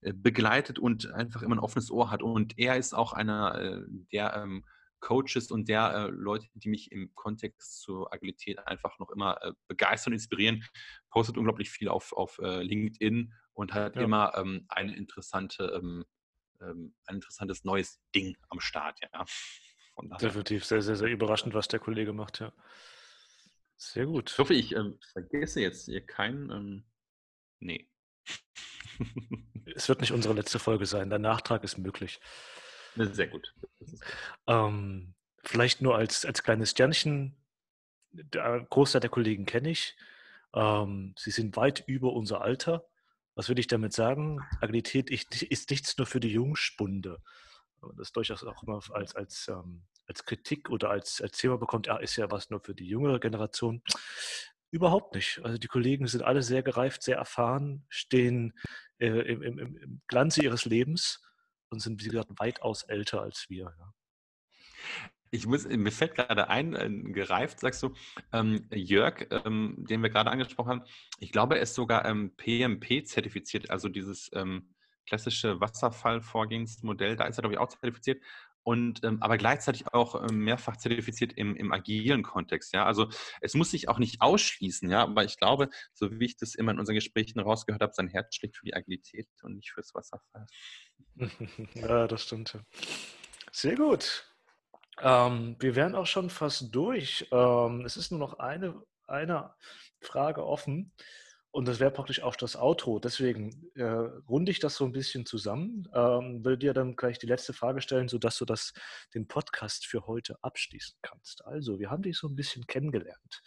äh, begleitet und einfach immer ein offenes Ohr hat. Und er ist auch einer, äh, der ähm, Coaches und der äh, Leute, die mich im Kontext zur Agilität einfach noch immer äh, begeistern und inspirieren, postet unglaublich viel auf, auf äh, LinkedIn und hat ja. immer ähm, eine interessante, ähm, ähm, ein interessantes neues Ding am Start. Ja. Definitiv sehr, sehr, sehr überraschend, was der Kollege macht, ja. Sehr gut. Ich hoffe, ich ähm, vergesse jetzt hier keinen. Ähm, nee. es wird nicht unsere letzte Folge sein. Der Nachtrag ist möglich. Sehr gut. Ähm, vielleicht nur als, als kleines Sternchen. Der Großteil der Kollegen kenne ich. Ähm, sie sind weit über unser Alter. Was will ich damit sagen? Agilität ist nichts nur für die Jungspunde. Das durchaus auch immer als, als, ähm, als Kritik oder als, als Thema bekommt, ja, ist ja was nur für die jüngere Generation. Überhaupt nicht. Also die Kollegen sind alle sehr gereift, sehr erfahren, stehen äh, im, im, im Glanze ihres Lebens und sind, wie gesagt, weitaus älter als wir. Ja. Ich muss, mir fällt gerade ein, gereift, sagst du, ähm, Jörg, ähm, den wir gerade angesprochen haben, ich glaube, er ist sogar ähm, PMP zertifiziert, also dieses ähm, klassische Wasserfallvorgehensmodell, da ist er, glaube ich, auch zertifiziert und ähm, aber gleichzeitig auch ähm, mehrfach zertifiziert im, im agilen Kontext. Ja, also es muss sich auch nicht ausschließen, ja, aber ich glaube, so wie ich das immer in unseren Gesprächen rausgehört habe, sein Herz schlägt für die Agilität und nicht fürs Wasserfall. ja, das stimmt. Sehr gut. Ähm, wir wären auch schon fast durch. Ähm, es ist nur noch eine, eine Frage offen. Und das wäre praktisch auch das Outro. Deswegen äh, runde ich das so ein bisschen zusammen. Ähm, will dir dann gleich die letzte Frage stellen, sodass du das, den Podcast für heute abschließen kannst. Also, wir haben dich so ein bisschen kennengelernt.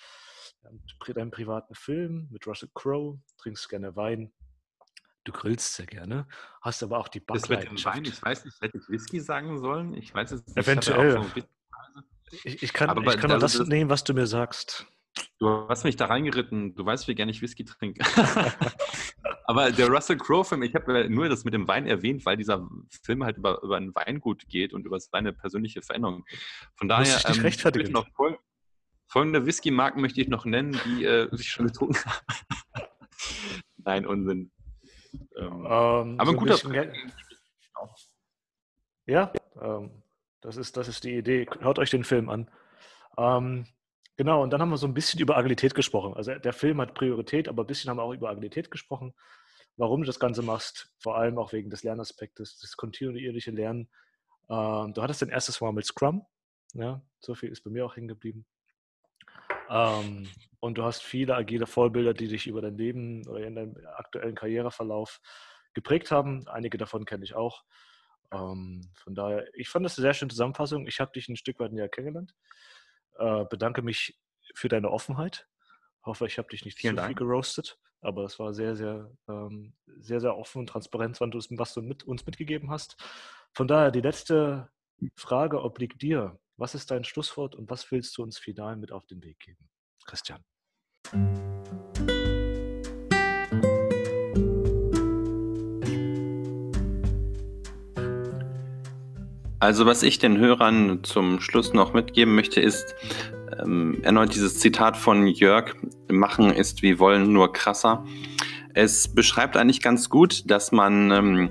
Deinen privaten Film mit Russell Crowe, trinkst gerne Wein. Du grillst sehr gerne, hast aber auch die Backleidenschaft. Wein, ich weiß nicht, hätte ich Whisky sagen sollen? Ich weiß es nicht. Eventuell. Ich, ich, ich, kann, aber ich kann nur das nehmen, was du mir sagst. Du hast mich da reingeritten. Du weißt, wie gerne ich Whisky trinke. Aber der Russell Crowe-Film, ich habe nur das mit dem Wein erwähnt, weil dieser Film halt über, über ein Weingut geht und über seine persönliche Veränderung. Von daher ich ähm, rechtfertigen. noch fol folgende Whisky-Marken möchte ich noch nennen, die äh, sich schon getrunken haben. Nein, Unsinn. Ähm, um, ähm, aber so ein guter Ja, ähm, das, ist, das ist die Idee. Hört euch den Film an. Ähm, Genau, und dann haben wir so ein bisschen über Agilität gesprochen. Also der Film hat Priorität, aber ein bisschen haben wir auch über Agilität gesprochen. Warum du das Ganze machst, vor allem auch wegen des Lernaspektes, das kontinuierliche Lernen. Ähm, du hattest dein erstes Mal mit Scrum, ja, so viel ist bei mir auch hängen geblieben. Ähm, und du hast viele agile Vorbilder, die dich über dein Leben oder in deinem aktuellen Karriereverlauf geprägt haben. Einige davon kenne ich auch. Ähm, von daher, ich fand das eine sehr schöne Zusammenfassung. Ich habe dich ein Stück weit näher kennengelernt. Äh, bedanke mich für deine Offenheit. Hoffe, ich habe dich nicht Vielen zu viel geroastet, aber es war sehr, sehr, ähm, sehr, sehr offen und transparent, was du mit, uns mitgegeben hast. Von daher die letzte Frage obliegt dir. Was ist dein Schlusswort und was willst du uns final mit auf den Weg geben? Christian. Also was ich den Hörern zum Schluss noch mitgeben möchte, ist ähm, erneut dieses Zitat von Jörg, machen ist wie wollen, nur krasser. Es beschreibt eigentlich ganz gut, dass man ähm,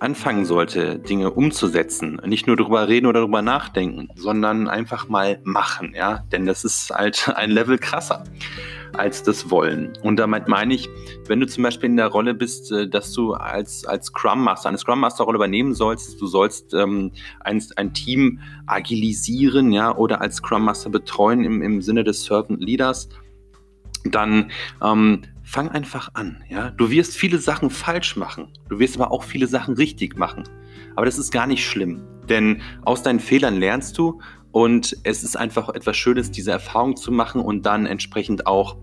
anfangen sollte, Dinge umzusetzen. Nicht nur darüber reden oder darüber nachdenken, sondern einfach mal machen, ja. Denn das ist halt ein Level krasser als das Wollen. Und damit meine ich, wenn du zum Beispiel in der Rolle bist, äh, dass du als, als Scrum Master, eine Scrum Master Rolle übernehmen sollst, du sollst ähm, ein, ein Team agilisieren, ja, oder als Scrum Master betreuen im, im Sinne des Servant Leaders, dann ähm, fang einfach an, ja. Du wirst viele Sachen falsch machen, du wirst aber auch viele Sachen richtig machen. Aber das ist gar nicht schlimm, denn aus deinen Fehlern lernst du und es ist einfach etwas Schönes, diese Erfahrung zu machen und dann entsprechend auch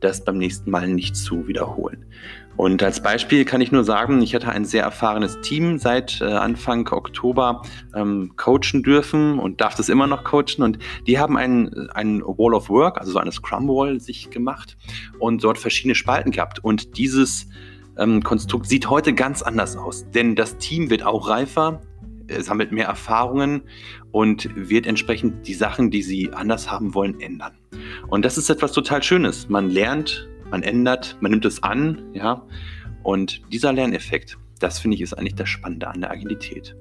das beim nächsten Mal nicht zu wiederholen. Und als Beispiel kann ich nur sagen, ich hatte ein sehr erfahrenes Team seit äh, Anfang Oktober ähm, coachen dürfen und darf das immer noch coachen. Und die haben ein, ein Wall of Work, also so eine Scrum Wall, sich gemacht und dort verschiedene Spalten gehabt. Und dieses ähm, Konstrukt sieht heute ganz anders aus, denn das Team wird auch reifer, sammelt mehr Erfahrungen und wird entsprechend die Sachen, die sie anders haben wollen, ändern. Und das ist etwas total Schönes. Man lernt, man ändert, man nimmt es an, ja. Und dieser Lerneffekt, das finde ich ist eigentlich das Spannende an der Agilität.